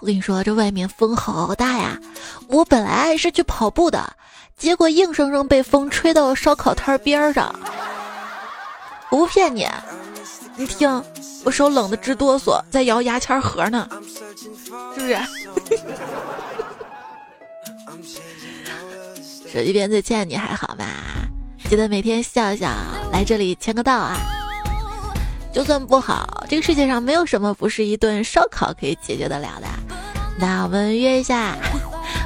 我跟你说，这外面风好大呀！我本来是去跑步的，结果硬生生被风吹到了烧烤摊边上。我不骗你，你听，我手冷的直哆嗦，在摇牙签盒呢，是不是？手机边最亲爱的你还好吗？记得每天笑笑，来这里签个到啊！就算不好，这个世界上没有什么不是一顿烧烤可以解决得了的。那我们约一下，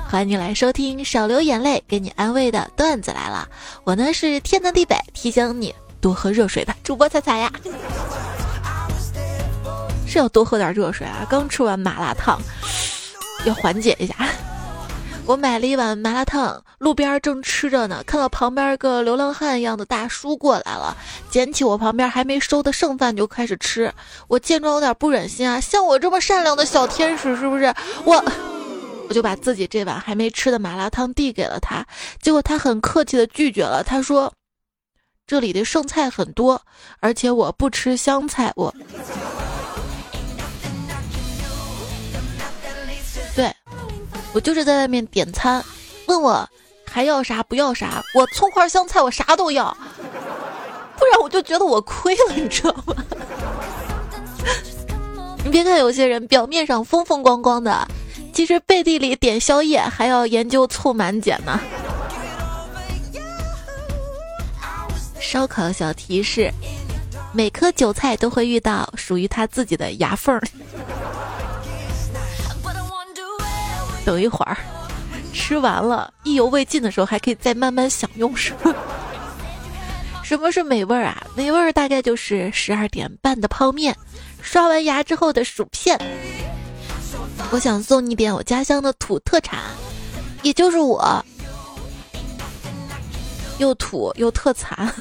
欢迎你来收听少流眼泪给你安慰的段子来了。我呢是天南地北提醒你多喝热水的主播彩彩呀，是要多喝点热水啊！刚吃完麻辣烫，要缓解一下。我买了一碗麻辣烫，路边正吃着呢，看到旁边个流浪汉一样的大叔过来了，捡起我旁边还没收的剩饭就开始吃。我见状有点不忍心啊，像我这么善良的小天使是不是？我我就把自己这碗还没吃的麻辣烫递给了他，结果他很客气的拒绝了。他说：“这里的剩菜很多，而且我不吃香菜。”我。我就是在外面点餐，问我还要啥不要啥，我葱花香菜我啥都要，不然我就觉得我亏了，你知道吗？你别看有些人表面上风风光光的，其实背地里点宵夜还要研究凑满减呢。烧烤小提示：每颗韭菜都会遇到属于他自己的牙缝儿。等一会儿，吃完了，意犹未尽的时候，还可以再慢慢享用，是吗？什么是美味儿啊？美味儿大概就是十二点半的泡面，刷完牙之后的薯片。我想送你点我家乡的土特产，也就是我，又土又特产。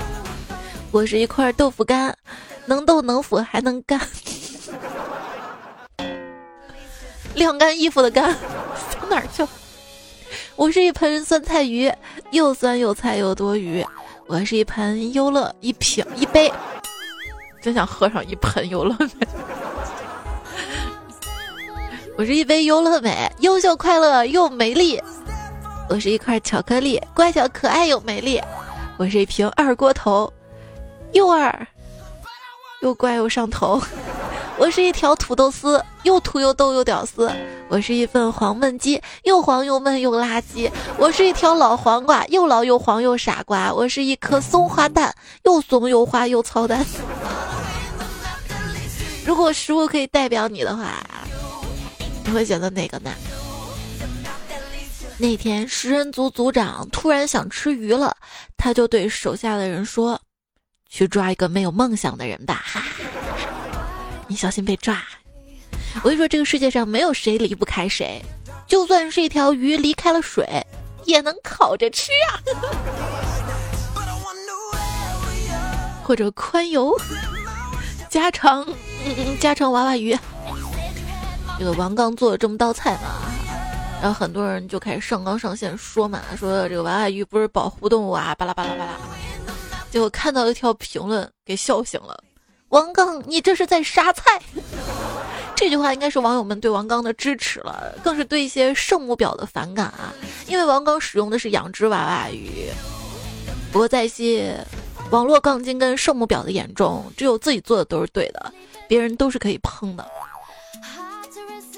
我是一块豆腐干，能豆能腐还能干。晾干衣服的干，上哪儿去？我是一盆酸菜鱼，又酸又菜又多余。我是一盆优乐，一瓶一杯，真想喝上一盆优乐美。我是一杯优乐美，优秀快乐又美丽。我是一块巧克力，乖巧可爱又美丽。我是一瓶二锅头，又二又乖又上头。我是一条土豆丝，又土又逗又屌丝；我是一份黄焖鸡，又黄又闷又垃圾；我是一条老黄瓜，又老又黄又傻瓜；我是一颗松花蛋，又松又花又操蛋。如果食物可以代表你的话，你会选择哪个呢？那天食人族族长突然想吃鱼了，他就对手下的人说：“去抓一个没有梦想的人吧。”哈哈你小心被抓！我跟你说，这个世界上没有谁离不开谁，就算是一条鱼离开了水，也能烤着吃啊！或者宽油家常，家常娃娃鱼。这个王刚做了这么道菜嘛，然后很多人就开始上纲上线说嘛，说这个娃娃鱼不是保护动物啊，巴拉巴拉巴拉。结果看到一条评论，给笑醒了。王刚，你这是在杀菜！这句话应该是网友们对王刚的支持了，更是对一些圣母婊的反感啊！因为王刚使用的是养殖娃娃鱼。不过在一些网络杠精跟圣母婊的眼中，只有自己做的都是对的，别人都是可以碰的。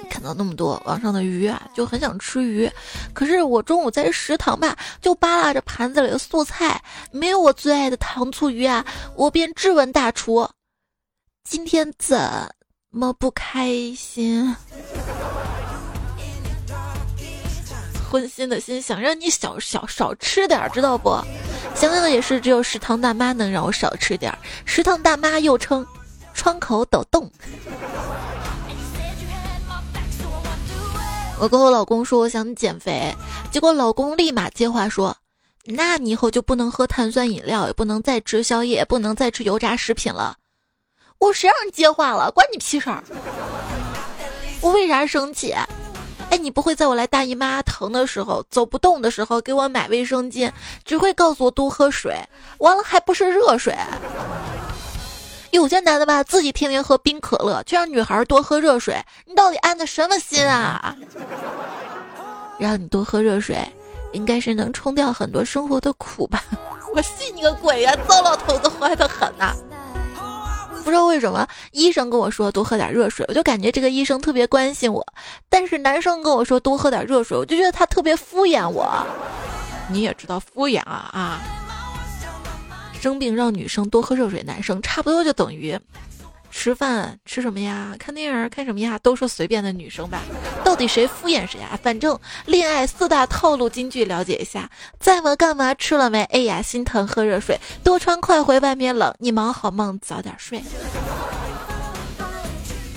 看到那么多网上的鱼啊，就很想吃鱼。可是我中午在食堂吧，就扒拉着盘子里的素菜，没有我最爱的糖醋鱼啊！我便质问大厨。今天怎么不开心？荤腥的心想让你少少少吃点儿，知道不？想想也是，只有食堂大妈能让我少吃点儿。食堂大妈又称窗口抖动。我跟我老公说我想减肥，结果老公立马接话说：“那你以后就不能喝碳酸饮料，也不能再吃宵夜，不能再吃油炸食品了。”我谁让你接话了？关你屁事儿！我为啥生气？哎，你不会在我来大姨妈疼的时候、走不动的时候给我买卫生巾，只会告诉我多喝水，完了还不是热水。有些男的吧，自己天天喝冰可乐，却让女孩多喝热水，你到底安的什么心啊？让你多喝热水，应该是能冲掉很多生活的苦吧？我信你个鬼呀！糟老头子坏的很呐！不知道为什么，医生跟我说多喝点热水，我就感觉这个医生特别关心我；但是男生跟我说多喝点热水，我就觉得他特别敷衍我。你也知道敷衍啊啊！生病让女生多喝热水，男生差不多就等于吃饭吃什么呀？看电影看什么呀？都是随便的女生吧，到底谁敷衍谁啊？反正恋爱四大套路金句了解一下：在吗？干嘛？吃了没？哎呀，心疼，喝热水，多穿快回，外面冷。你忙好梦，早点睡。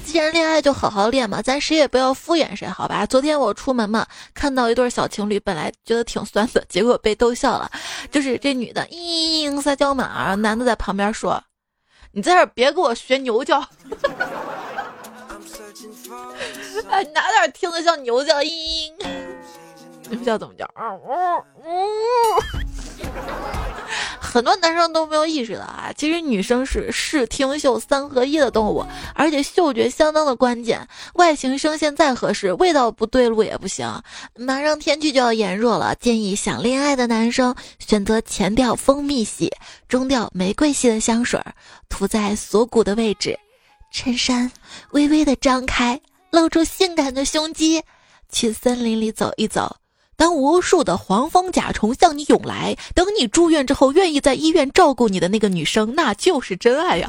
既然恋爱就好好恋嘛，咱谁也不要敷衍谁，好吧？昨天我出门嘛，看到一对小情侣，本来觉得挺酸的，结果被逗笑了。就是这女的嘤嘤撒娇嘛，男的在旁边说：“你在这别给我学牛叫。”哎，哪点听着像牛叫？嘤，牛叫怎么叫？啊呜呜。很多男生都没有意识到啊，其实女生是视听嗅三合一的动物，而且嗅觉相当的关键。外形声线再合适，味道不对路也不行。马上天气就要炎热了，建议想恋爱的男生选择前调蜂蜜系、中调玫瑰系的香水，涂在锁骨的位置，衬衫微微的张开，露出性感的胸肌，去森林里走一走。当无数的黄蜂甲虫向你涌来，等你住院之后，愿意在医院照顾你的那个女生，那就是真爱呀！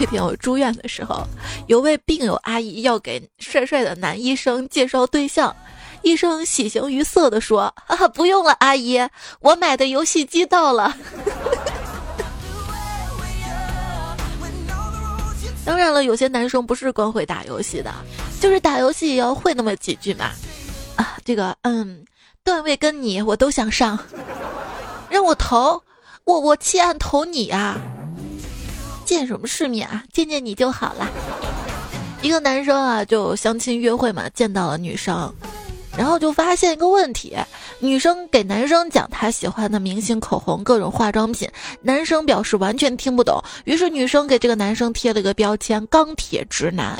那天我住院的时候，有位病友阿姨要给帅帅的男医生介绍对象，医生喜形于色的说：“啊，不用了，阿姨，我买的游戏机到了。” 当然了，有些男生不是光会打游戏的，就是打游戏也要会那么几句嘛。啊，这个，嗯，段位跟你我都想上，让我投，我我弃暗投你啊！见什么世面啊？见见你就好了。一个男生啊，就相亲约会嘛，见到了女生。然后就发现一个问题，女生给男生讲她喜欢的明星口红、各种化妆品，男生表示完全听不懂。于是女生给这个男生贴了个标签“钢铁直男”。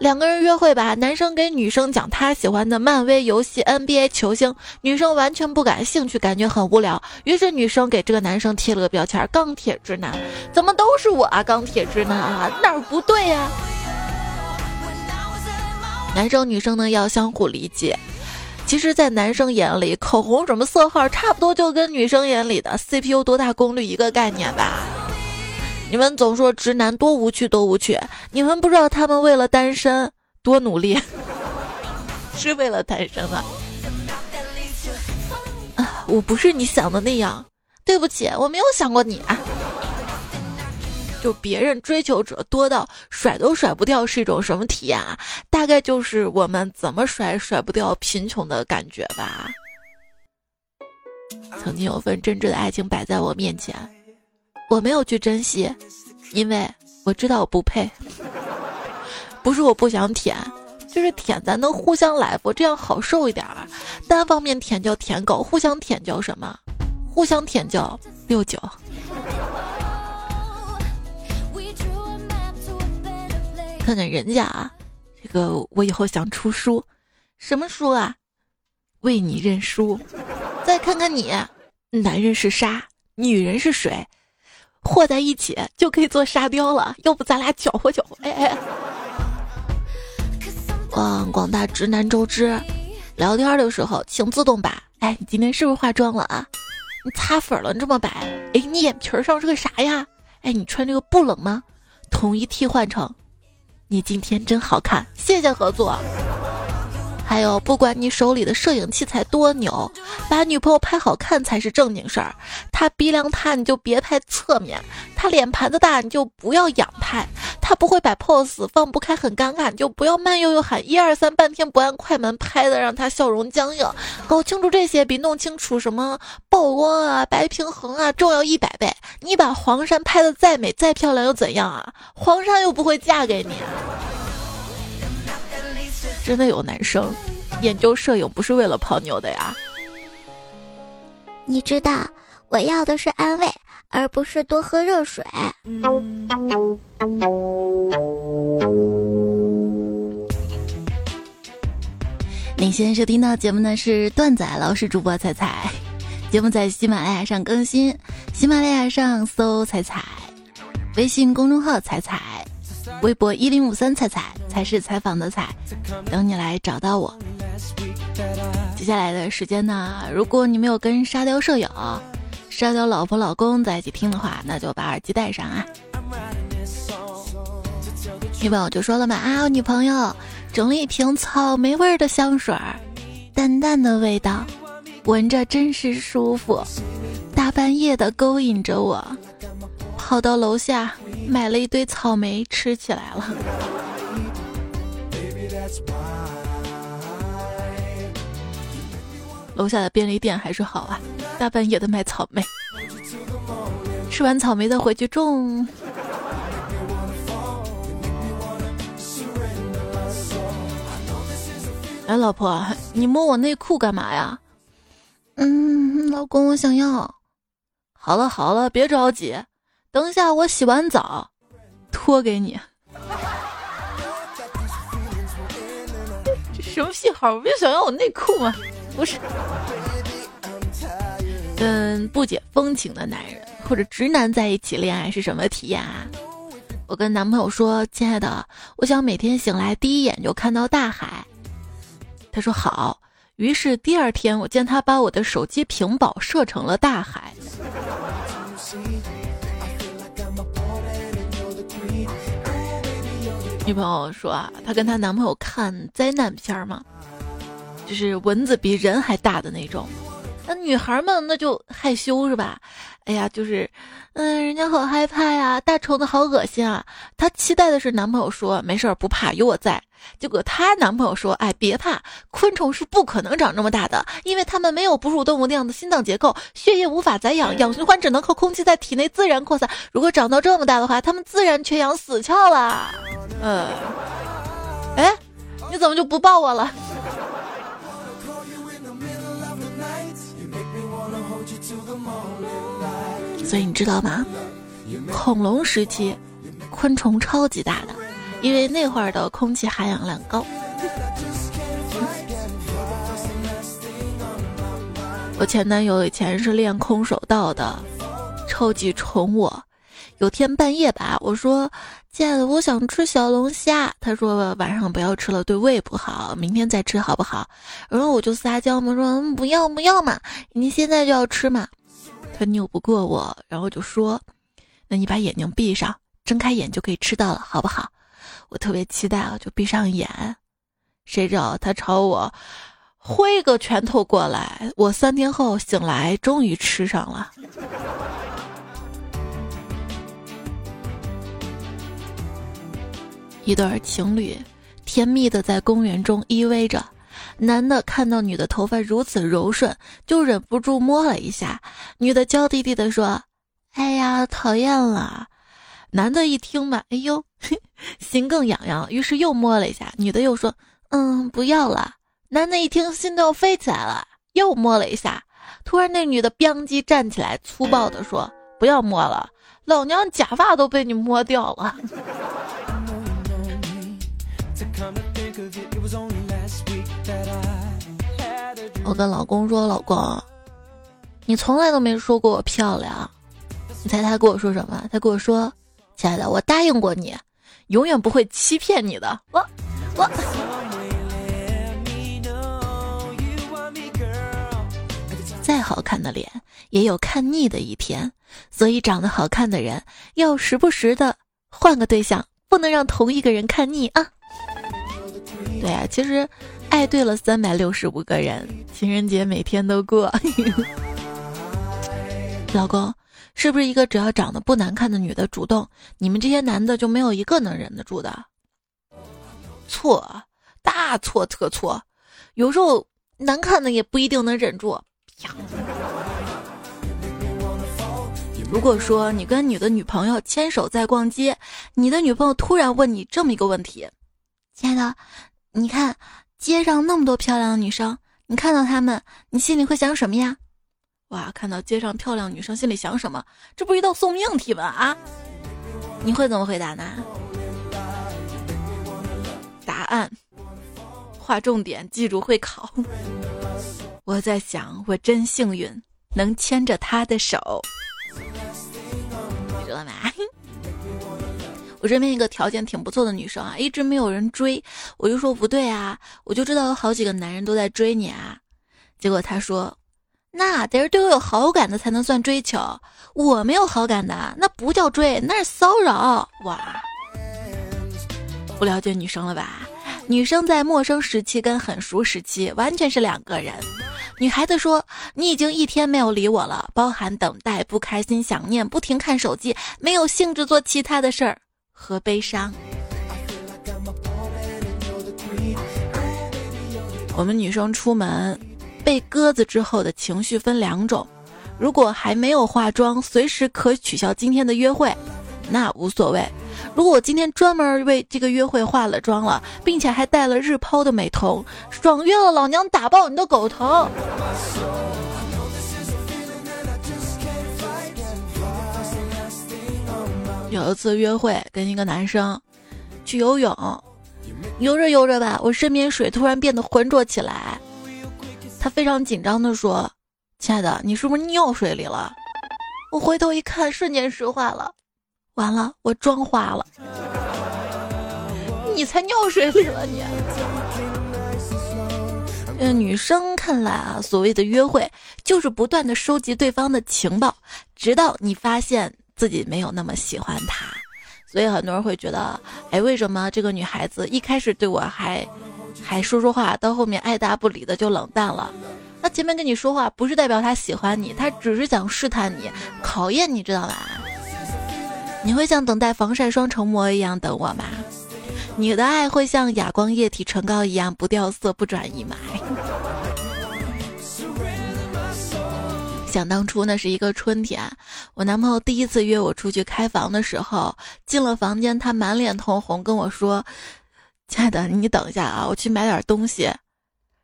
两个人约会吧，男生给女生讲他喜欢的漫威游戏、NBA 球星，女生完全不感兴趣，感觉很无聊。于是女生给这个男生贴了个标签“钢铁直男”。怎么都是我啊，钢铁直男啊，哪儿不对呀？男生女生呢要相互理解。其实，在男生眼里，口红什么色号，差不多就跟女生眼里的 CPU 多大功率一个概念吧。你们总说直男多无趣，多无趣，你们不知道他们为了单身多努力，是为了单身吗？啊，我不是你想的那样，对不起，我没有想过你啊。就别人追求者多到甩都甩不掉是一种什么体验啊？大概就是我们怎么甩甩不掉贫穷的感觉吧。曾经有份真挚的爱情摆在我面前，我没有去珍惜，因为我知道我不配。不是我不想舔，就是舔咱能互相来不，这样好受一点儿。单方面舔叫舔狗，互相舔叫什么？互相舔叫六九。看看人家啊，这个我以后想出书，什么书啊？为你认输。再看看你，男人是沙，女人是水，和在一起就可以做沙雕了。要不咱俩搅和搅和？哎哎。望广大直男周知，聊天的时候请自动把。哎，你今天是不是化妆了啊？你擦粉了，你这么白。哎，你眼皮上是个啥呀？哎，你穿这个不冷吗？统一替换成。你今天真好看，谢谢合作。还有，不管你手里的摄影器材多牛，把女朋友拍好看才是正经事儿。她鼻梁塌你就别拍侧面，她脸盘子大你就不要仰拍，她不会摆 pose 放不开很尴尬你就不要慢悠悠喊一二三，半天不按快门拍的让她笑容僵硬。搞清楚这些比弄清楚什么曝光啊、白平衡啊重要一百倍。你把黄山拍的再美再漂亮又怎样啊？黄山又不会嫁给你。真的有男生研究摄影不是为了泡妞的呀？你知道我要的是安慰，而不是多喝热水。你现在收听到节目呢是段仔老师主播彩彩，节目在喜马拉雅上更新，喜马拉雅上搜彩彩，微信公众号彩彩，微博一零五三彩彩才是采访的彩，等你来找到我。接下来的时间呢，如果你没有跟沙雕舍友、沙雕老婆老公在一起听的话，那就把耳机戴上啊。女朋友就说了嘛啊，我女朋友。整了一瓶草莓味的香水，淡淡的味道，闻着真是舒服。大半夜的勾引着我，跑到楼下买了一堆草莓吃起来了。楼下的便利店还是好啊，大半夜的卖草莓，吃完草莓再回去种。哎，老婆，你摸我内裤干嘛呀？嗯，老公，我想要。好了好了，别着急，等一下我洗完澡，脱给你。这什么癖好？不就想要我内裤吗？不是。跟不解风情的男人或者直男在一起恋爱是什么体验啊？我跟男朋友说：“亲爱的，我想每天醒来第一眼就看到大海。”他说好，于是第二天我见他把我的手机屏保设成了大海。女朋友说啊，她跟她男朋友看灾难片儿嘛，就是蚊子比人还大的那种。那女孩们那就害羞是吧？哎呀，就是，嗯，人家好害怕呀，大虫子好恶心啊。她期待的是男朋友说没事儿不怕，有我在。结果她男朋友说，哎，别怕，昆虫是不可能长这么大的，因为它们没有哺乳动物那样的心脏结构，血液无法载氧，氧循环只能靠空气在体内自然扩散。如果长到这么大的话，它们自然缺氧死翘了。嗯，哎，你怎么就不抱我了？所以你知道吗？恐龙时期，昆虫超级大的，因为那会儿的空气含氧量高。我前男友以前是练空手道的，超级宠我。有天半夜吧，我说：“亲爱的，我想吃小龙虾。”他说：“晚上不要吃了，对胃不好，明天再吃好不好？”然后我就撒娇嘛，说：“嗯不要不要嘛，你现在就要吃嘛。”他拗不过我，然后就说：“那你把眼睛闭上，睁开眼就可以吃到了，好不好？”我特别期待啊，就闭上眼。谁知道他朝我挥个拳头过来，我三天后醒来，终于吃上了。一对情侣甜蜜的在公园中依偎着。男的看到女的头发如此柔顺，就忍不住摸了一下。女的娇滴滴的说：“哎呀，讨厌了。”男的一听吧，哎呦，心更痒痒，于是又摸了一下。女的又说：“嗯，不要了。”男的一听，心都要飞起来了，又摸了一下。突然，那女的“吧唧”站起来，粗暴的说：“不要摸了，老娘假发都被你摸掉了。” 我跟老公说：“老公，你从来都没说过我漂亮。”你猜他跟我说什么？他跟我说：“亲爱的，我答应过你，永远不会欺骗你的。”我我。再好看的脸也有看腻的一天，所以长得好看的人要时不时的换个对象，不能让同一个人看腻啊。对啊，其实。爱对了三百六十五个人，情人节每天都过。老公，是不是一个只要长得不难看的女的主动，你们这些男的就没有一个能忍得住的？错，大错特错。有时候难看的也不一定能忍住。如果说你跟你的女朋友牵手在逛街，你的女朋友突然问你这么一个问题：“亲爱的，你看。”街上那么多漂亮的女生，你看到她们，你心里会想什么呀？哇，看到街上漂亮女生，心里想什么？这不是一道送命题吗？啊，你会怎么回答呢？答案，划重点，记住会考。我在想，我真幸运，能牵着他的手，你知道吗？我身边一个条件挺不错的女生啊，一直没有人追，我就说不对啊，我就知道有好几个男人都在追你啊。结果她说，那得是对我有好感的才能算追求，我没有好感的那不叫追，那是骚扰。哇，不了解女生了吧？女生在陌生时期跟很熟时期完全是两个人。女孩子说：“你已经一天没有理我了，包含等待、不开心、想念、不停看手机、没有兴致做其他的事儿。”和悲伤。我们女生出门被鸽子之后的情绪分两种：如果还没有化妆，随时可取消今天的约会，那无所谓；如果我今天专门为这个约会化了妆了，并且还带了日抛的美瞳，爽约了，老娘打爆你的狗头！有一次约会，跟一个男生去游泳，游着游着吧，我身边水突然变得浑浊起来。他非常紧张的说：“亲爱的，你是不是尿水里了？”我回头一看，瞬间石化了，完了，我妆花了。你才尿水里了你！呃，女生看来啊，所谓的约会就是不断的收集对方的情报，直到你发现。自己没有那么喜欢他，所以很多人会觉得，哎，为什么这个女孩子一开始对我还还说说话，到后面爱答不理的就冷淡了？她前面跟你说话不是代表他喜欢你，他只是想试探你、考验你，知道吧？你会像等待防晒霜成膜一样等我吗？你的爱会像哑光液体唇膏一样不掉色、不转移吗？想当初那是一个春天，我男朋友第一次约我出去开房的时候，进了房间，他满脸通红跟我说：“亲爱的，你等一下啊，我去买点东西。”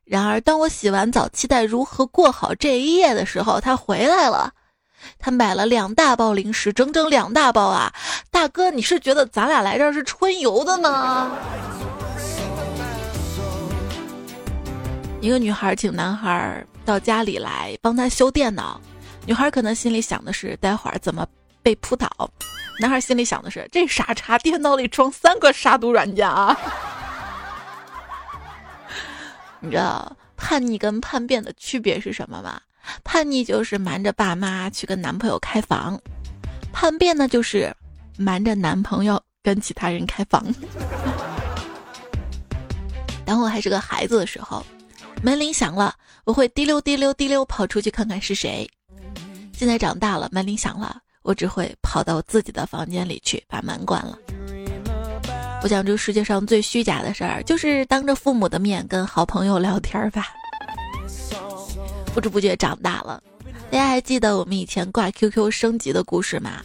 然而，当我洗完澡，期待如何过好这一夜的时候，他回来了，他买了两大包零食，整整两大包啊！大哥，你是觉得咱俩来这儿是春游的呢？一个女孩请男孩。到家里来帮他修电脑，女孩可能心里想的是待会儿怎么被扑倒，男孩心里想的是这傻叉电脑里装三个杀毒软件啊！你知道叛逆跟叛变的区别是什么吗？叛逆就是瞒着爸妈去跟男朋友开房，叛变呢就是瞒着男朋友跟其他人开房。当我还是个孩子的时候。门铃响了，我会滴溜滴溜滴溜跑出去看看是谁。现在长大了，门铃响了，我只会跑到自己的房间里去把门关了。我想，这世界上最虚假的事儿，就是当着父母的面跟好朋友聊天吧。不知不觉长大了，大家还记得我们以前挂 QQ 升级的故事吗？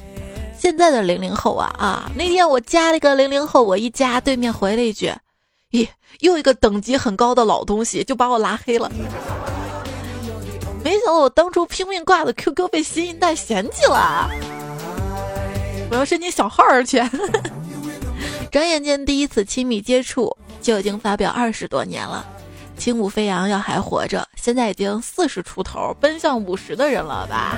现在的零零后啊啊！那天我加了一个零零后，我一加，对面回了一句。咦，又一个等级很高的老东西就把我拉黑了。没想到我当初拼命挂的 QQ 被新一代嫌弃了。我要申请小号儿去。转眼间，第一次亲密接触就已经发表二十多年了。轻舞飞扬要还活着，现在已经四十出头，奔向五十的人了吧？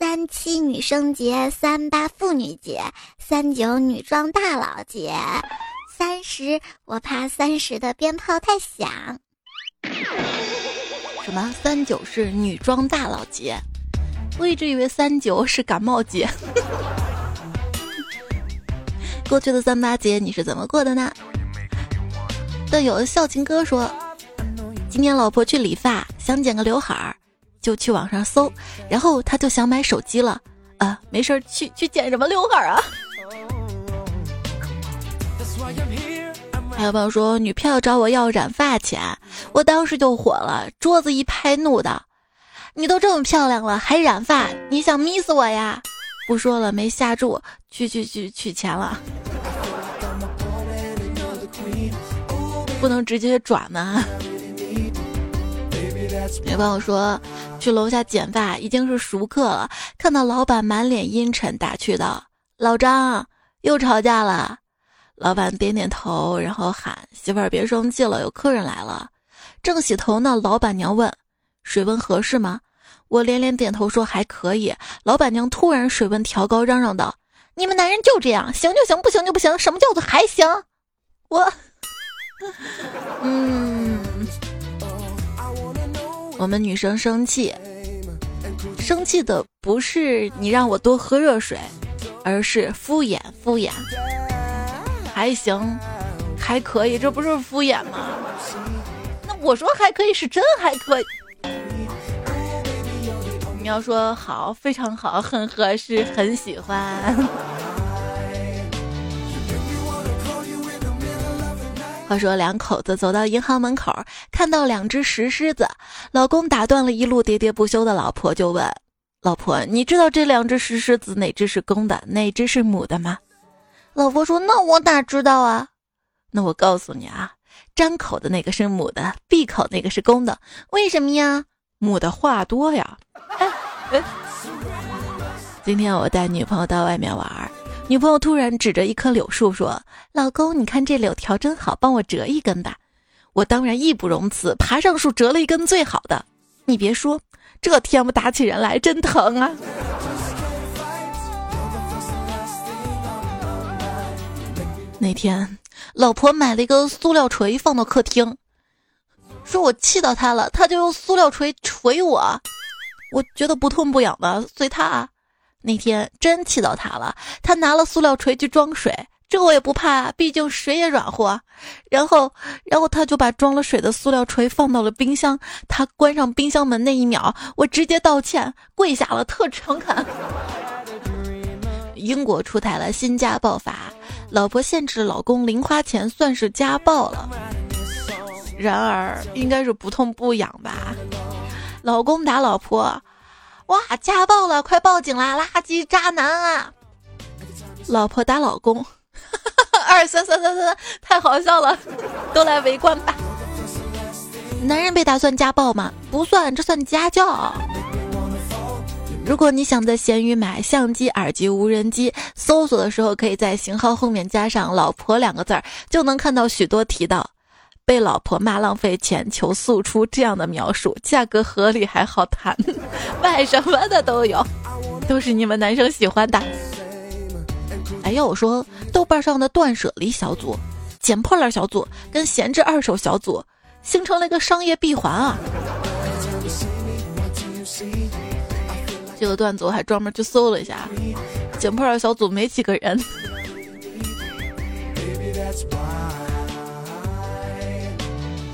三七女生节，三八妇女节，三九女装大佬节，三十我怕三十的鞭炮太响。什么？三九是女装大佬节？我一直以为三九是感冒节。过去的三八节你是怎么过的呢？但有的孝敬哥说，今天老婆去理发，想剪个刘海儿。就去网上搜，然后他就想买手机了，啊，没事儿去去剪什么刘海啊？还有朋友说女票找我要染发钱，我当时就火了，桌子一拍，怒道：“你都这么漂亮了，还染发？你想迷死我呀？”不说了，没下注，去去去取钱了，不能直接转吗？女朋友说去楼下剪发已经是熟客了，看到老板满脸阴沉，打趣道：“老张又吵架了。”老板点点头，然后喊：“媳妇儿别生气了，有客人来了。”正洗头呢，老板娘问：“水温合适吗？”我连连点头说：“还可以。”老板娘突然水温调高，嚷嚷道：“你们男人就这样，行就行，不行就不行。什么叫做还行？”我，嗯，我们女生生气，生气的不是你让我多喝热水，而是敷衍敷衍。还行，还可以，这不是敷衍吗？那我说还可以是真还可以。你要说好，非常好，很合适，很喜欢。话说两口子走到银行门口，看到两只石狮子，老公打断了一路喋喋不休的老婆，就问：“老婆，你知道这两只石狮子哪只是公的，哪只是母的吗？”老婆说：“那我哪知道啊？那我告诉你啊，张口的那个是母的，闭口那个是公的。为什么呀？母的话多呀。”哎哎今天我带女朋友到外面玩，女朋友突然指着一棵柳树说：“老公，你看这柳条真好，帮我折一根吧。”我当然义不容辞，爬上树折了一根最好的。你别说，这天不打起人来真疼啊！那天，老婆买了一个塑料锤放到客厅，说我气到她了，她就用塑料锤锤我。我觉得不痛不痒的，随她。啊那天真气到他了，他拿了塑料锤去装水，这我也不怕，毕竟水也软和。然后，然后他就把装了水的塑料锤放到了冰箱。他关上冰箱门那一秒，我直接道歉，跪下了，特诚恳。英国出台了新家暴法。老婆限制老公零花钱算是家暴了，然而应该是不痛不痒吧？老公打老婆，哇，家暴了，快报警啦！垃圾渣男啊！老婆打老公，二三三三三，太好笑了，都来围观吧！男人被打算家暴吗？不算，这算家教。如果你想在闲鱼买相机、耳机、无人机，搜索的时候可以在型号后面加上“老婆”两个字儿，就能看到许多提到被老婆骂浪费钱、求速出这样的描述，价格合理还好谈，卖什么的都有，都是你们男生喜欢的。哎要我说，豆瓣上的断舍离小组、捡破烂小组跟闲置二手小组，形成了一个商业闭环啊。这个段子我还专门去搜了一下，捡破烂小组没几个人。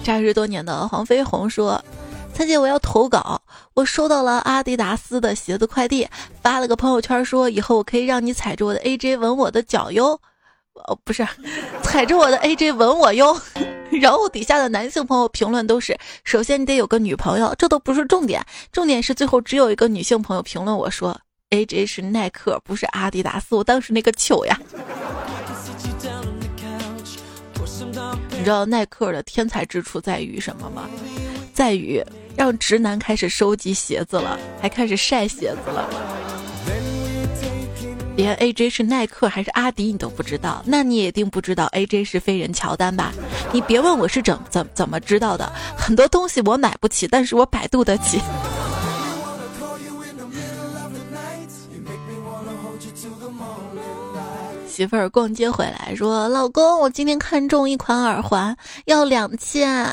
扎实多年的黄飞鸿说：“蔡姐，我要投稿，我收到了阿迪达斯的鞋子快递，发了个朋友圈说以后我可以让你踩着我的 AJ 吻我的脚哟。”哦，不是，踩着我的 AJ 吻我哟。然后底下的男性朋友评论都是：首先你得有个女朋友，这都不是重点，重点是最后只有一个女性朋友评论我说：“AJ 是耐克，不是阿迪达斯。”我当时那个糗呀！知道耐克的天才之处在于什么吗？在于让直男开始收集鞋子了，还开始晒鞋子了。连 AJ 是耐克还是阿迪你都不知道，那你也定不知道 AJ 是飞人乔丹吧？你别问我是怎怎怎么知道的，很多东西我买不起，但是我百度得起。媳妇儿逛街回来说：“老公，我今天看中一款耳环，要两千。”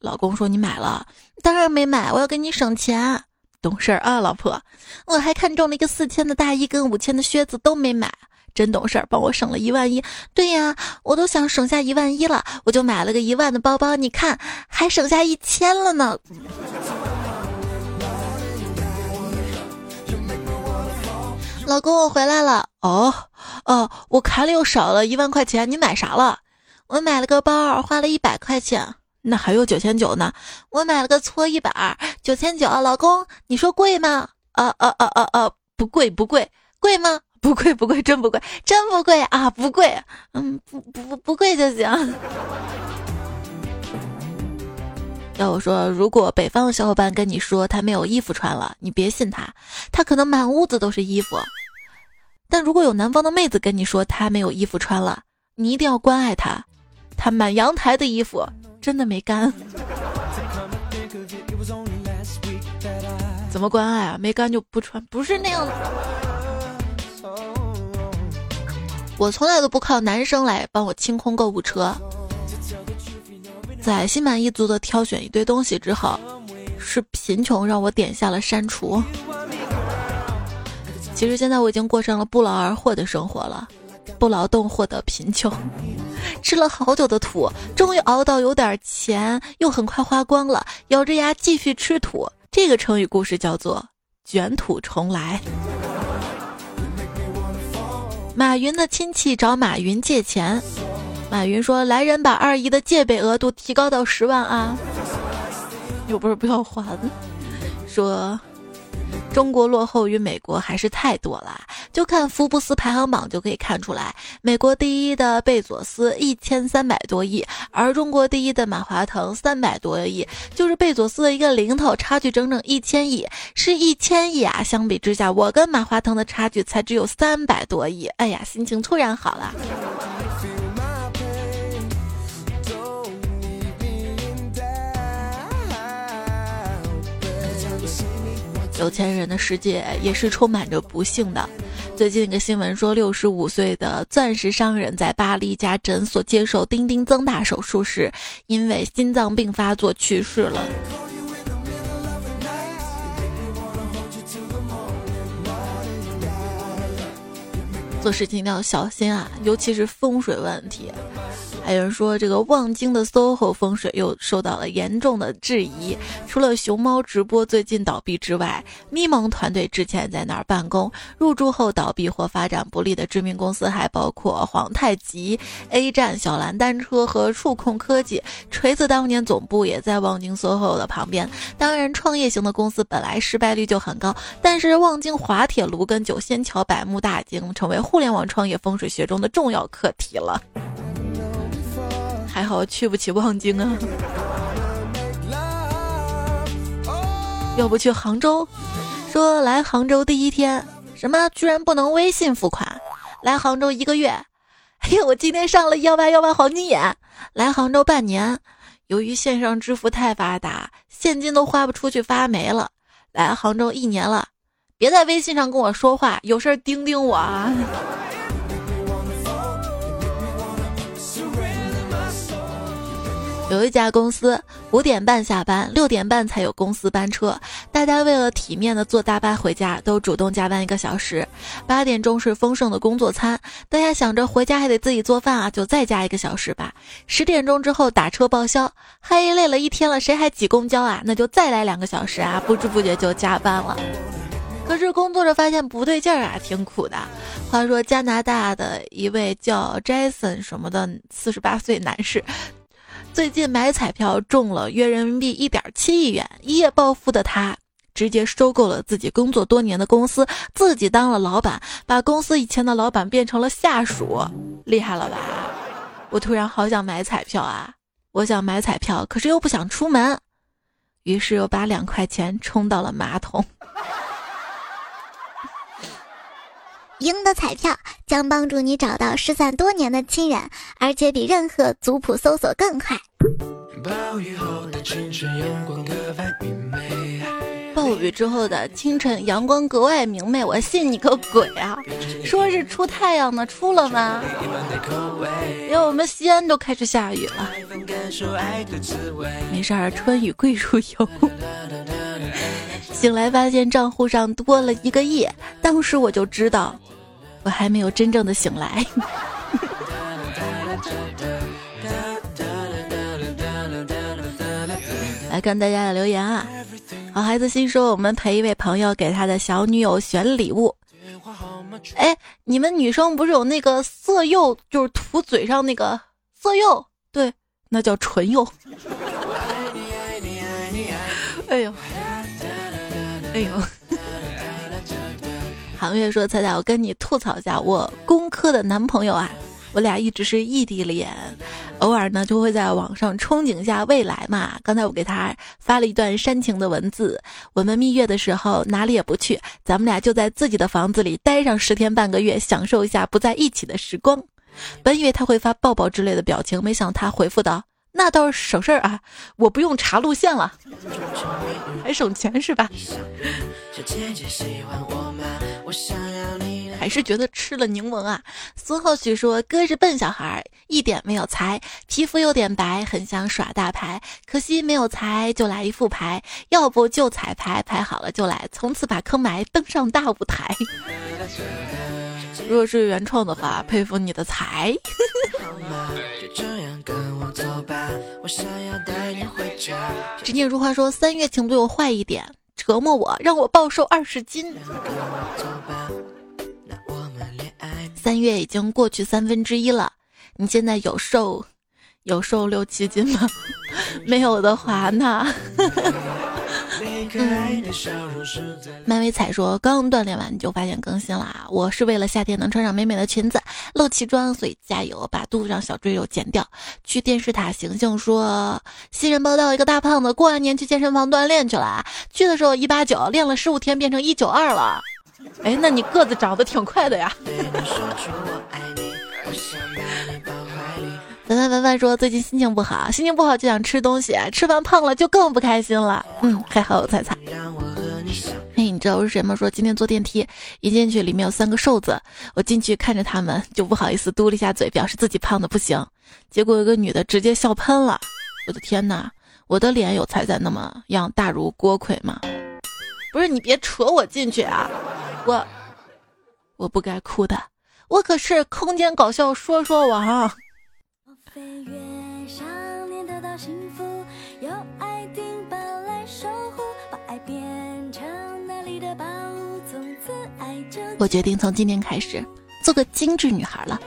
老公说：“你买了？”当然没买，我要给你省钱。懂事儿啊，老婆，我还看中了一个四千的大衣跟五千的靴子都没买，真懂事儿，帮我省了一万一。对呀，我都想省下一万一了，我就买了个一万的包包，你看还省下一千了呢。老公，我回来了。哦哦，我卡里又少了一万块钱，你买啥了？我买了个包，花了一百块钱。那还有九千九呢，我买了个搓衣板，九千九。老公，你说贵吗？啊啊啊啊啊！不贵不贵，贵吗？不贵不贵，真不贵，真不贵啊，不贵。嗯，不不不贵就行。要我说，如果北方的小伙伴跟你说他没有衣服穿了，你别信他，他可能满屋子都是衣服。但如果有南方的妹子跟你说她没有衣服穿了，你一定要关爱她，她满阳台的衣服真的没干。怎么关爱啊？没干就不穿，不是那样的。我从来都不靠男生来帮我清空购物车。在心满意足的挑选一堆东西之后，是贫穷让我点下了删除。其实现在我已经过上了不劳而获的生活了，不劳动获得贫穷，吃了好久的土，终于熬到有点钱，又很快花光了，咬着牙继续吃土。这个成语故事叫做卷土重来。马云的亲戚找马云借钱。马云说：“来人，把二姨的借呗额度提高到十万啊！”又不是不要还。说。中国落后于美国还是太多了，就看福布斯排行榜就可以看出来。美国第一的贝佐斯一千三百多亿，而中国第一的马化腾三百多亿，就是贝佐斯的一个零头，差距整整一千亿，是一千亿啊！相比之下，我跟马化腾的差距才只有三百多亿。哎呀，心情突然好了。有钱人的世界也是充满着不幸的。最近一个新闻说，六十五岁的钻石商人在巴黎一家诊所接受丁丁增大手术时，因为心脏病发作去世了。做事情一定要小心啊，尤其是风水问题。还有人说，这个望京的 SOHO 风水又受到了严重的质疑。除了熊猫直播最近倒闭之外，咪蒙团队之前在那儿办公，入驻后倒闭或发展不利的知名公司还包括皇太极、A 站、小蓝单车和触控科技。锤子当年总部也在望京 SOHO 的旁边。当然，创业型的公司本来失败率就很高，但是望京滑铁卢跟九仙桥百慕大已经成为互联网创业风水学中的重要课题了。还好去不起望京啊，要不去杭州？说来杭州第一天，什么居然不能微信付款？来杭州一个月，哎呀，我今天上了幺八幺八黄金眼。来杭州半年，由于线上支付太发达，现金都花不出去，发霉了。来杭州一年了，别在微信上跟我说话，有事儿盯盯我啊。有一家公司五点半下班，六点半才有公司班车。大家为了体面的坐大巴回家，都主动加班一个小时。八点钟是丰盛的工作餐，大家想着回家还得自己做饭啊，就再加一个小时吧。十点钟之后打车报销，嘿，累了一天了，谁还挤公交啊？那就再来两个小时啊！不知不觉就加班了。可是工作着发现不对劲儿啊，挺苦的。话说加拿大的一位叫 Jason 什么的四十八岁男士。最近买彩票中了约人民币一点七亿元，一夜暴富的他直接收购了自己工作多年的公司，自己当了老板，把公司以前的老板变成了下属，厉害了吧？我突然好想买彩票啊！我想买彩票，可是又不想出门，于是又把两块钱充到了马桶。赢的彩票将帮助你找到失散多年的亲人，而且比任何族谱搜索更快。暴雨后的清晨，阳光格外明媚。暴雨之后的清晨，阳光格外明媚。我信你个鬼啊！说是出太阳呢，出了吗？连我们西安都开始下雨了。没事儿，春雨贵如油。醒来发现账户上多了一个亿，当时我就知道。我还没有真正的醒来。来看大家的留言啊！好孩子心说，我们陪一位朋友给他的小女友选礼物。哎，你们女生不是有那个色诱，就是涂嘴上那个色诱？对，那叫唇釉。哎呦，哎呦。唐月说：“彩彩，我跟你吐槽一下，我工科的男朋友啊，我俩一直是异地恋。偶尔呢就会在网上憧憬一下未来嘛。刚才我给他发了一段煽情的文字：我们蜜月的时候哪里也不去，咱们俩就在自己的房子里待上十天半个月，享受一下不在一起的时光。本以为他会发抱抱之类的表情，没想他回复道：“那倒是省事儿啊，我不用查路线了，还省钱是吧？”还是觉得吃了柠檬啊。苏浩许说：“哥是笨小孩，一点没有才，皮肤有点白，很想耍大牌，可惜没有才，就来一副牌，要不就彩排，排好了就来，从此把坑埋，登上大舞台。”如果是原创的话，佩服你的才。执念如花说：“三月请对我坏一点，折磨我，让我暴瘦二十斤。”三月已经过去三分之一了，你现在有瘦，有瘦六七斤吗？没有的话，那。漫威彩说刚锻炼完就发现更新了，我是为了夏天能穿上美美的裙子露脐装，所以加油，把肚子上小赘肉减掉。去电视塔醒醒说，新人报道，一个大胖子过完年去健身房锻炼去了，去的时候一八九，练了十五天变成一九二了。哎，那你个子长得挺快的呀。凡凡凡凡说最近心情不好，心情不好就想吃东西，吃饭胖了就更不开心了。嗯，还好有彩彩。嘿，你知道我是谁吗？说今天坐电梯一进去里面有三个瘦子，我进去看着他们就不好意思嘟了一下嘴，表示自己胖的不行。结果有个女的直接笑喷了。我的天哪，我的脸有彩彩那么样大如锅盔吗？不是你别扯我进去啊！我我不该哭的，我可是空间搞笑说说王。飞越想念得到幸福，用爱丁堡来守护，把爱变成那里的宝物，从此爱就我决定从今天开始做个精致女孩了，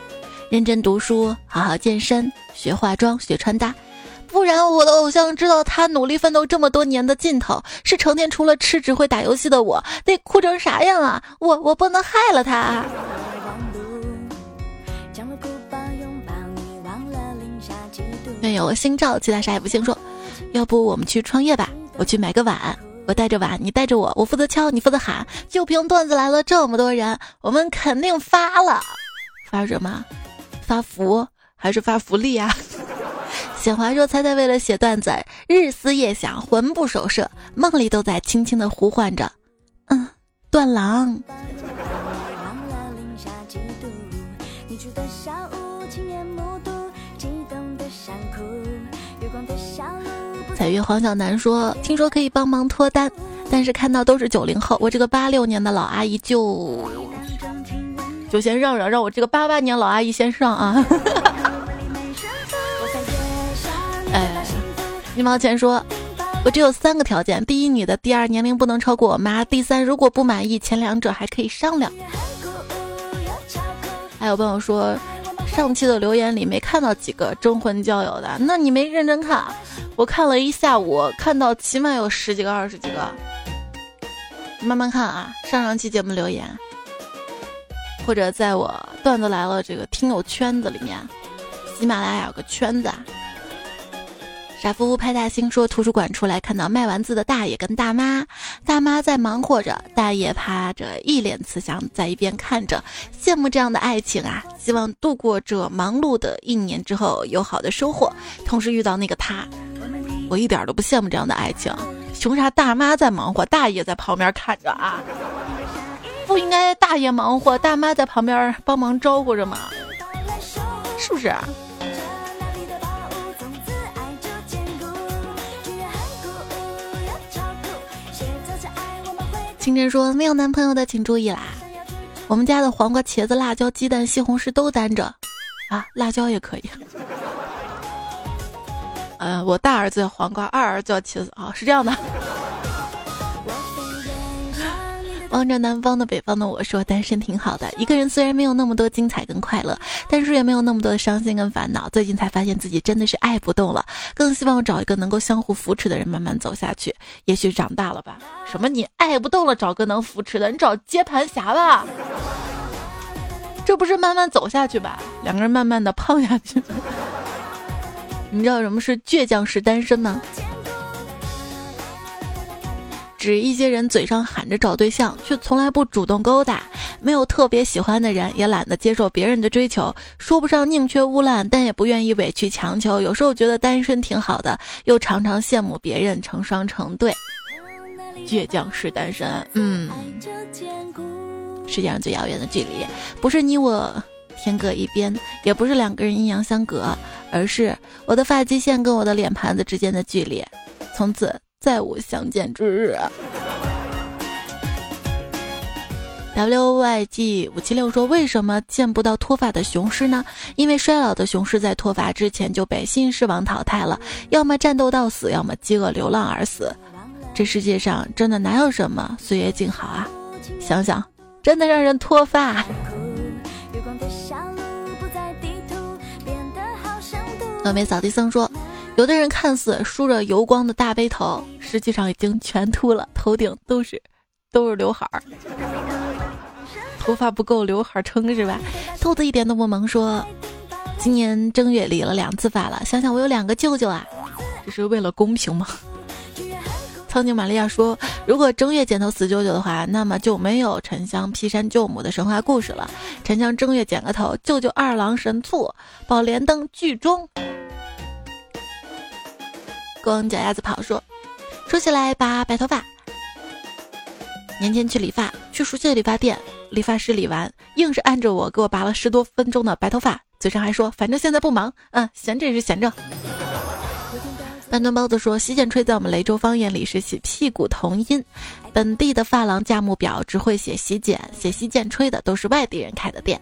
认真读书，好好健身，学化妆，学穿搭。不然我的偶像知道他努力奋斗这么多年的尽头是成天除了吃只会打游戏的我，得哭成啥样啊！我我不能害了他。愿有星照，其他啥也不行。说，要不我们去创业吧？我去买个碗，我带着碗，你带着我，我负责敲，你负责喊。就凭段子来了这么多人，我们肯定发了。发什么？发福还是发福利啊？显华说：“猜猜为了写段子，日思夜想，魂不守舍，梦里都在轻轻的呼唤着，嗯，段郎。”彩月黄小楠说：“听说可以帮忙脱单，但是看到都是九零后，我这个八六年的老阿姨就 就先让让，让我这个八八年老阿姨先上啊。”哎一毛钱说：“我只有三个条件：第一，女的；第二，年龄不能超过我妈；第三，如果不满意前两者还可以商量。”还有朋友说，上期的留言里没看到几个征婚交友的，那你没认真看？我看了一下午，看到起码有十几个、二十几个。慢慢看啊，上上期节目留言，或者在我段子来了这个听友圈子里面，喜马拉雅有个圈子。傻乎乎拍大星说：“图书馆出来，看到卖丸子的大爷跟大妈，大妈在忙活着，大爷趴着，一脸慈祥，在一边看着，羡慕这样的爱情啊！希望度过这忙碌的一年之后有好的收获，同时遇到那个他。我一点都不羡慕这样的爱情。凭啥大妈在忙活，大爷在旁边看着啊？不应该大爷忙活，大妈在旁边帮忙招呼着吗？是不是？”清晨说：“没有男朋友的请注意啦，我们家的黄瓜、茄子、辣椒、鸡蛋、西红柿都单着，啊，辣椒也可以。嗯，我大儿子叫黄瓜，二儿子叫茄子啊，是这样的。”望着南方的北方的我说单身挺好的，一个人虽然没有那么多精彩跟快乐，但是也没有那么多的伤心跟烦恼。最近才发现自己真的是爱不动了，更希望找一个能够相互扶持的人慢慢走下去。也许长大了吧？什么你爱不动了，找个能扶持的，你找接盘侠吧。这不是慢慢走下去吧？两个人慢慢的胖 下去。你知道什么是倔强式单身吗？指一些人嘴上喊着找对象，却从来不主动勾搭，没有特别喜欢的人，也懒得接受别人的追求，说不上宁缺毋滥，但也不愿意委曲强求。有时候觉得单身挺好的，又常常羡慕别人成双成对。倔强式单身，嗯，世界上最遥远的距离，不是你我天各一边，也不是两个人阴阳相隔，而是我的发际线跟我的脸盘子之间的距离，从此。再无相见之日。wyg 五七六说：“为什么见不到脱发的雄狮呢？因为衰老的雄狮在脱发之前就被新狮王淘汰了，要么战斗到死，要么饥饿流浪而死。这世界上真的哪有什么岁月静好啊？想想，真的让人脱发。”峨眉扫地僧说。有的人看似梳着油光的大背头，实际上已经全秃了，头顶都是都是刘海儿，头发不够，刘海撑是吧？兔子一点都不萌，说今年正月理了两次发了，想想我有两个舅舅啊，这是为了公平吗？苍井玛利亚说，如果正月剪头死舅舅的话，那么就没有沉香劈山救母的神话故事了。沉香正月剪个头，舅舅二郎神醋，宝莲灯剧中。光脚丫子跑说：“说起来拔白头发，年前去理发，去熟悉的理发店，理发师理完，硬是按着我给我拔了十多分钟的白头发，嘴上还说反正现在不忙，嗯，闲着也是闲着。”半吨包子说：“洗剪吹在我们雷州方言里是洗屁股同音，本地的发廊价目表只会写洗剪，写洗剪吹的都是外地人开的店。”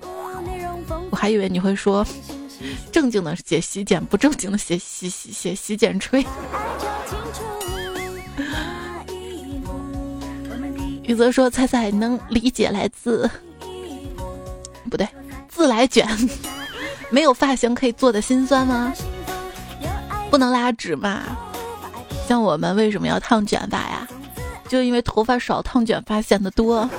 我还以为你会说。正经的写洗剪，不正经的写洗洗写洗剪吹。雨泽说：“猜猜能理解来自不对，自来卷没有发型可以做的心酸吗？不能拉直嘛？像我们为什么要烫卷发呀？就因为头发少，烫卷发显得多。”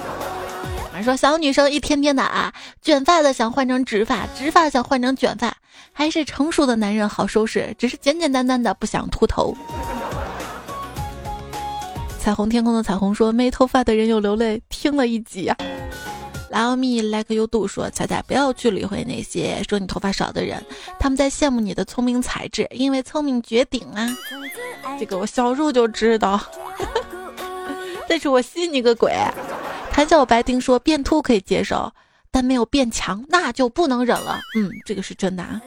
说小女生一天天的啊，卷发的想换成直发，直发想换成卷发，还是成熟的男人好收拾，只是简简单单的不想秃头。彩虹天空的彩虹说没头发的人又流泪，听了一集啊。Love me like you do 说彩彩不要去理会那些说你头发少的人，他们在羡慕你的聪明才智，因为聪明绝顶啊。这个我小时候就知道，但是我信你个鬼。谈笑白丁说变秃可以接受，但没有变强那就不能忍了。嗯，这个是真的。啊。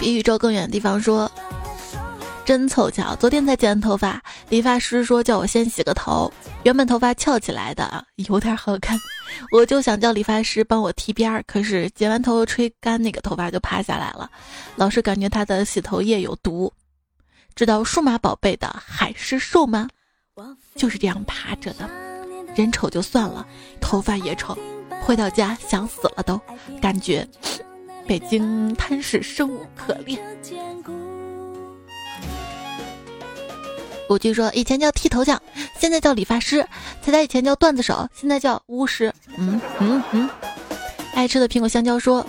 比宇宙更远的地方说，真凑巧，昨天才剪完头发，理发师说叫我先洗个头，原本头发翘起来的，有点好看，我就想叫理发师帮我剃边儿，可是剪完头吹干那个头发就趴下来了，老是感觉他的洗头液有毒。知道数码宝贝的海狮兽吗？就是这样趴着的。人丑就算了，头发也丑，回到家想死了都，感觉北京滩是生无可恋。古巨说以前叫剃头匠，现在叫理发师；彩彩以前叫段子手，现在叫巫师。嗯嗯嗯。爱吃的苹果香蕉说，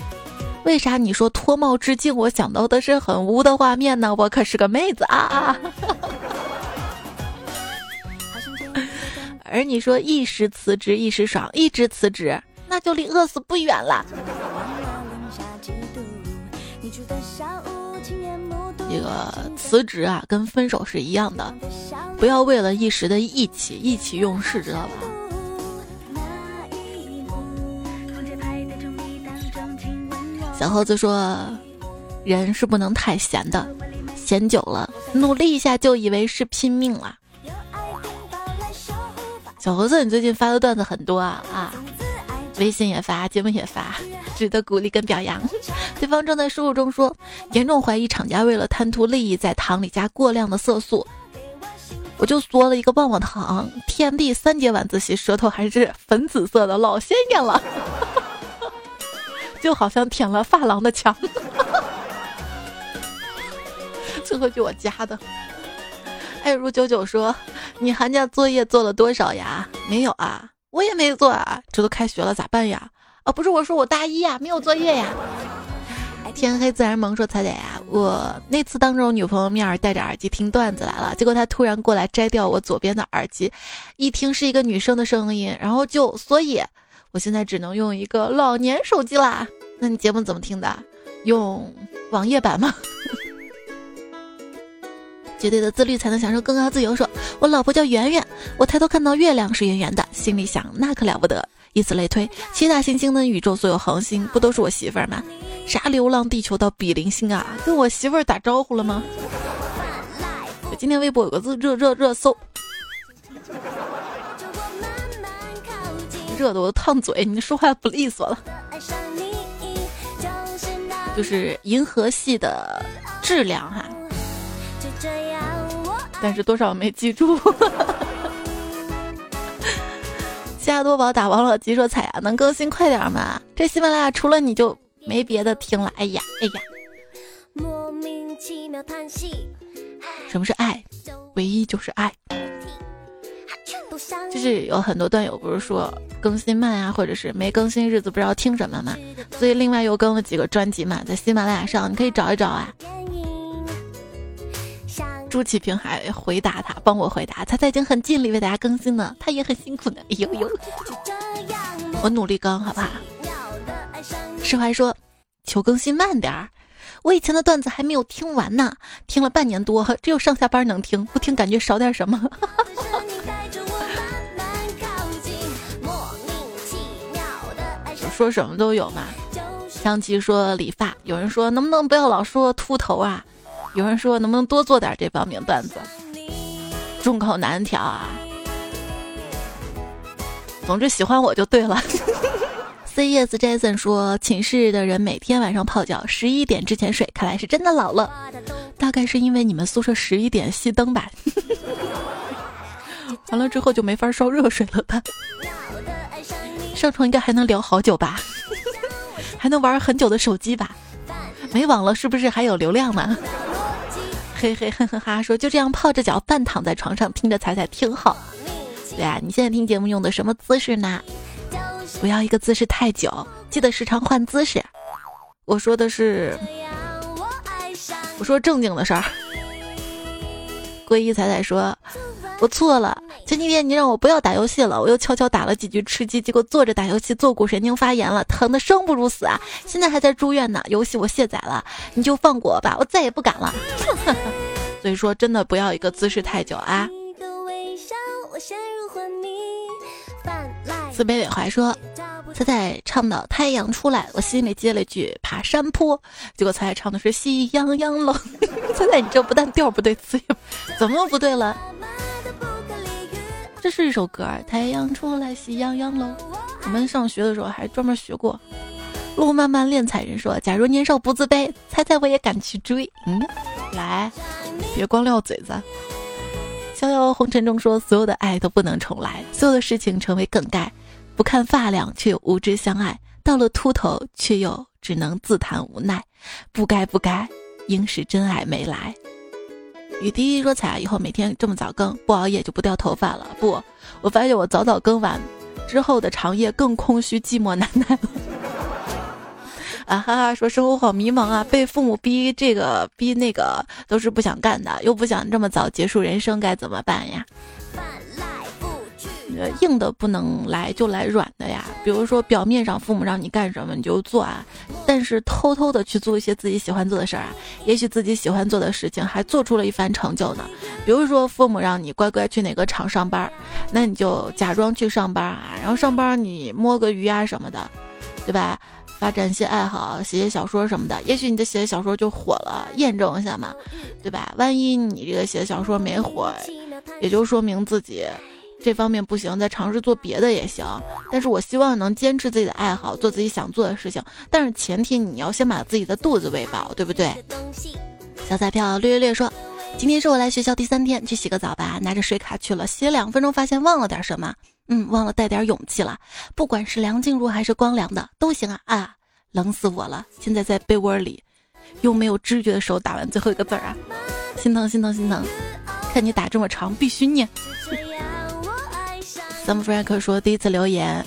为啥你说脱帽致敬，我想到的是很污的画面呢？我可是个妹子啊。而你说一时辞职一时爽，一直辞职，那就离饿死不远了。这个辞职啊，跟分手是一样的，不要为了一时的意气意气用事，知道吧？小猴子说，人是不能太闲的，闲久了，努力一下就以为是拼命了。小猴子，你最近发的段子很多啊啊！微信也发，节目也发，值得鼓励跟表扬。对方正在输入中说，严重怀疑厂家为了贪图利益，在糖里加过量的色素。我就嗦了一个棒棒糖天地三节晚自习，舌头还是粉紫色的，老鲜艳了，就好像舔了发廊的墙。最后就我加的。爱如九九说：“你寒假作业做了多少呀？没有啊，我也没做啊。这都开学了咋办呀？啊，不是我说我大一呀，没有作业呀。”天黑自然萌说彩彩呀，我那次当着我女朋友面戴着耳机听段子来了，结果她突然过来摘掉我左边的耳机，一听是一个女生的声音，然后就所以我现在只能用一个老年手机啦。那你节目怎么听的？用网页版吗？绝对的自律才能享受更高自由。说，我老婆叫圆圆，我抬头看到月亮是圆圆的，心里想那可了不得。以此类推，七大行星的宇宙所有恒星不都是我媳妇儿吗？啥流浪地球到比邻星啊？跟我媳妇儿打招呼了吗？我今天微博有个字热热热搜，热的我都烫嘴，你说话不利索了。就是银河系的质量哈。但是多少没记住。加多宝打王老吉说：“彩啊，能更新快点吗？这喜马拉雅除了你就没别的听了。”哎呀，哎呀。莫名其妙叹息什么是爱？唯一就是爱。就是有很多段友不是说更新慢啊，或者是没更新日子不知道听什么嘛，所以另外又更了几个专辑嘛，在喜马拉雅上你可以找一找啊。朱启平还回答他，帮我回答，他他已经很尽力为大家更新了，他也很辛苦的。哎呦呦，我努力更，好不好？释怀说，求更新慢点儿，我以前的段子还没有听完呢，听了半年多，只有上下班能听，不听感觉少点什么。说什么都有嘛。香琪说理发，有人说能不能不要老说秃头啊？有人说能不能多做点这方面段子？众口难调啊。总之喜欢我就对了。C yes Jason 说寝室的人每天晚上泡脚，十一点之前睡，看来是真的老了。大概是因为你们宿舍十一点熄灯吧。完了之后就没法烧热水了吧？上床应该还能聊好久吧？还能玩很久的手机吧？没网了是不是还有流量呢？嘿嘿哼哼哈，说就这样泡着脚，半躺在床上听着彩彩听好。对啊，你现在听节目用的什么姿势呢？不要一个姿势太久，记得时常换姿势。我说的是，我说正经的事儿。皈依彩彩说。我错了，前几天你让我不要打游戏了，我又悄悄打了几局吃鸡，结果坐着打游戏坐骨神经发炎了，疼的生不如死啊！现在还在住院呢。游戏我卸载了，你就放过我吧，我再也不敢了。所以说，真的不要一个姿势太久啊。慈悲伟怀说。彩彩唱的太阳出来，我心里接了一句爬山坡，结果彩彩唱的是喜羊羊喽。彩彩，你这不但调不对，词也怎么不对了？这是一首歌，太阳出来喜羊羊喽。我们上学的时候还专门学过。路漫漫练彩人说，假如年少不自卑，猜猜我也敢去追。嗯，来，别光撂嘴子。逍遥红尘中说，所有的爱都不能重来，所有的事情成为梗概。不看发量，却又无知相爱；到了秃头，却又只能自叹无奈。不该不该，应是真爱没来。雨滴说：“彩以后每天这么早更，不熬夜就不掉头发了。”不，我发现我早早更完之后的长夜更空虚、寂寞难耐了。啊哈哈，说生活好迷茫啊，被父母逼这个逼那个，都是不想干的，又不想这么早结束人生，该怎么办呀？硬的不能来，就来软的呀。比如说，表面上父母让你干什么你就做啊，但是偷偷的去做一些自己喜欢做的事儿啊，也许自己喜欢做的事情还做出了一番成就呢。比如说，父母让你乖乖去哪个厂上班，那你就假装去上班啊，然后上班你摸个鱼啊什么的，对吧？发展一些爱好，写写小说什么的，也许你的写的小说就火了，验证一下嘛，对吧？万一你这个写的小说没火，也就说明自己。这方面不行，再尝试做别的也行。但是我希望能坚持自己的爱好，做自己想做的事情。但是前提你要先把自己的肚子喂饱，对不对？小彩票略略略说，今天是我来学校第三天，去洗个澡吧。拿着水卡去了，洗了两分钟，发现忘了点什么。嗯，忘了带点勇气了。不管是梁静茹还是光良的都行啊啊！冷死我了！现在在被窝里，用没有知觉的手打完最后一个字儿啊，心疼心疼心疼！看你打这么长，必须念。Sam Frank 说：“第一次留言，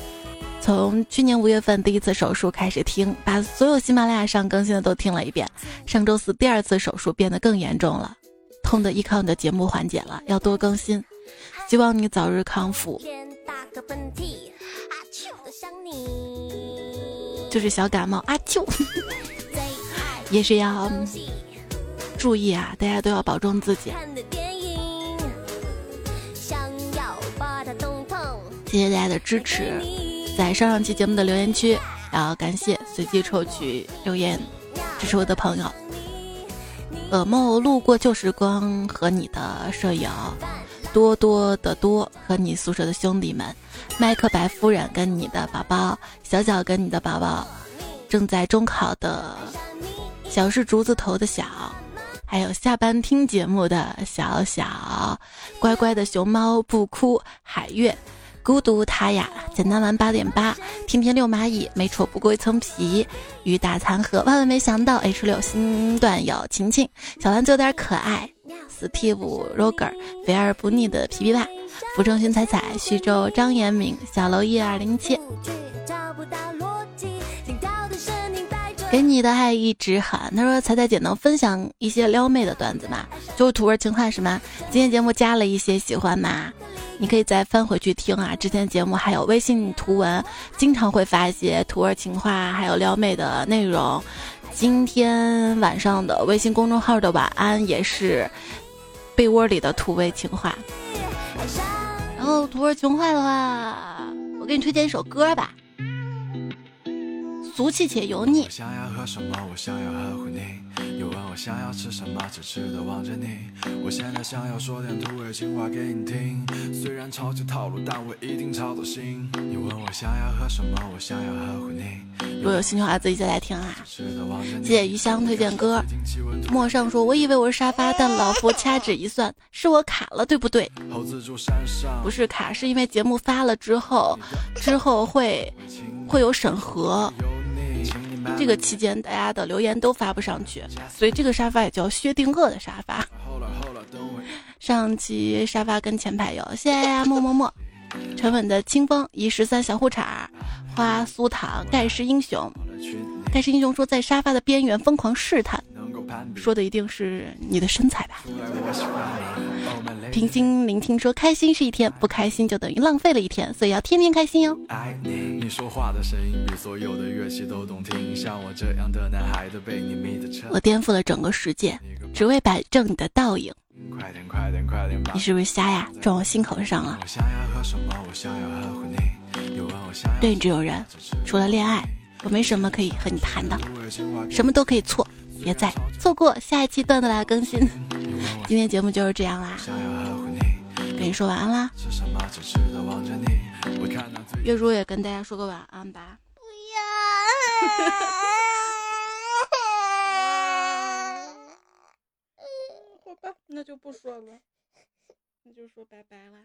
从去年五月份第一次手术开始听，把所有喜马拉雅上更新的都听了一遍。上周四第二次手术变得更严重了，痛的依靠你的节目缓解了，要多更新。希望你早日康复。就是小感冒，阿秋也是要注意啊，大家都要保重自己。谢谢大家的支持，在上上期节目的留言区，然后感谢随机抽取留言支持我的朋友：噩梦路过旧时光和你的舍友。多多的多和你宿舍的兄弟们，麦克白夫人跟你的宝宝，小小跟你的宝宝，正在中考的小是竹子头的小，还有下班听节目的小小，乖乖的熊猫不哭，海月，孤独他呀，简单玩八点八，天天遛蚂蚁，没丑不过一层皮，雨打残荷，万万没想到 H 六新段友晴晴，小丸子有点可爱。Steve Roger，肥而不腻的皮皮爸，福正勋彩彩，徐州张延明，小楼一二零七，给你的爱一直喊。他说：“彩彩姐能分享一些撩妹的段子吗？就是土味情话是吗？今天节目加了一些，喜欢吗？你可以再翻回去听啊。之前节目还有微信图文，经常会发一些土味情话，还有撩妹的内容。今天晚上的微信公众号的晚安也是。”被窝里的土味情话，然后土味情话的话，我给你推荐一首歌吧。俗气且油腻。又问我想要吃什么，痴痴的望着你。我现在想要说点土味情话给你听，虽然超级套路，但我一定超走心。你问我想要喝什么，我想要呵护你。如果有兴趣的话，自己再来听啊。谢谢余香推荐歌。陌上说，我以为我是沙发，但老夫掐指一算，是我卡了，对不对？不是卡，是因为节目发了之后，之后会会有审核。这个期间，大家的留言都发不上去，所以这个沙发也叫薛定谔的沙发。上期沙发跟前排有，谢谢默默默。沉稳的清风，一十三小裤衩，花酥糖，盖世英雄。盖世英雄说，在沙发的边缘疯狂试探。说的一定是你的身材吧？平心聆听说，开心是一天，不开心就等于浪费了一天，所以要天天开心哟。爱你，你说话的声音比所有的乐器都动听，像。我这样的男孩子被你迷得彻。我颠覆了整个世界，只为摆正你的倒影。快点，快点，快点你是不是瞎呀？撞我心口上了。对你这种人，除了恋爱，我没什么可以和你谈的，什么都可以错。别再错过下一期段子来更新，今天节目就是这样啦，跟你说晚安啦。月如也跟大家说个晚安吧。不要。好吧，那就不说了，那就说拜拜啦。